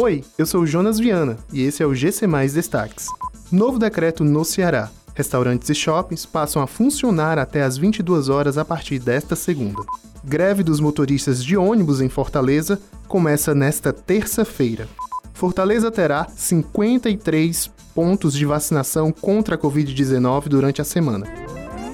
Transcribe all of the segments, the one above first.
Oi, eu sou Jonas Viana e esse é o GC Mais Destaques. Novo decreto no Ceará. Restaurantes e shoppings passam a funcionar até às 22 horas a partir desta segunda. Greve dos motoristas de ônibus em Fortaleza começa nesta terça-feira. Fortaleza terá 53 pontos de vacinação contra a Covid-19 durante a semana.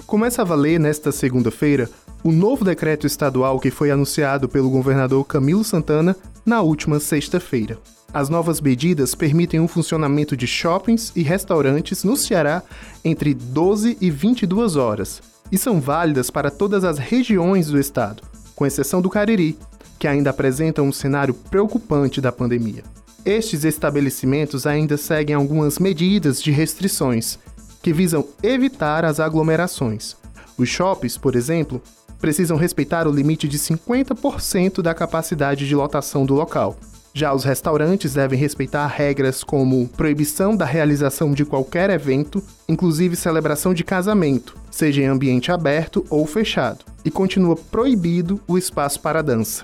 Começa a valer nesta segunda-feira o novo decreto estadual que foi anunciado pelo governador Camilo Santana na última sexta-feira. As novas medidas permitem o funcionamento de shoppings e restaurantes no Ceará entre 12 e 22 horas e são válidas para todas as regiões do estado, com exceção do Cariri, que ainda apresenta um cenário preocupante da pandemia. Estes estabelecimentos ainda seguem algumas medidas de restrições que visam evitar as aglomerações. Os shoppings, por exemplo, precisam respeitar o limite de 50% da capacidade de lotação do local. Já os restaurantes devem respeitar regras como proibição da realização de qualquer evento, inclusive celebração de casamento, seja em ambiente aberto ou fechado, e continua proibido o espaço para dança.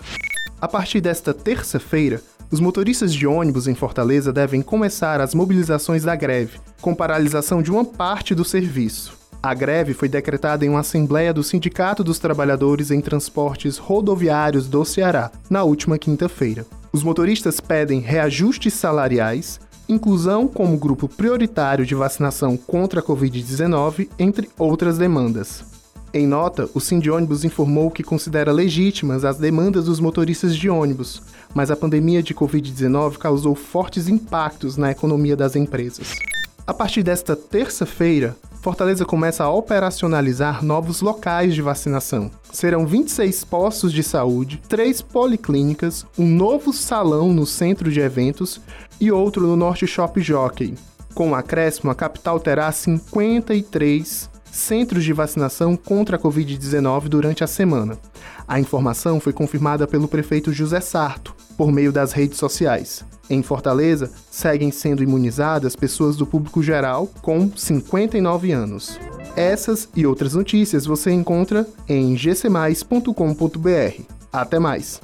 A partir desta terça-feira, os motoristas de ônibus em Fortaleza devem começar as mobilizações da greve, com paralisação de uma parte do serviço. A greve foi decretada em uma assembleia do Sindicato dos Trabalhadores em Transportes Rodoviários do Ceará, na última quinta-feira. Os motoristas pedem reajustes salariais, inclusão como grupo prioritário de vacinação contra a Covid-19, entre outras demandas. Em nota, o Sindônibus informou que considera legítimas as demandas dos motoristas de ônibus, mas a pandemia de Covid-19 causou fortes impactos na economia das empresas. A partir desta terça-feira, Fortaleza começa a operacionalizar novos locais de vacinação. Serão 26 postos de saúde, três policlínicas, um novo salão no centro de eventos e outro no Norte Shop Jockey. Com o acréscimo, a capital terá 53 centros de vacinação contra a Covid-19 durante a semana. A informação foi confirmada pelo prefeito José Sarto, por meio das redes sociais. Em Fortaleza, seguem sendo imunizadas pessoas do público geral com 59 anos. Essas e outras notícias você encontra em gcmais.com.br. Até mais!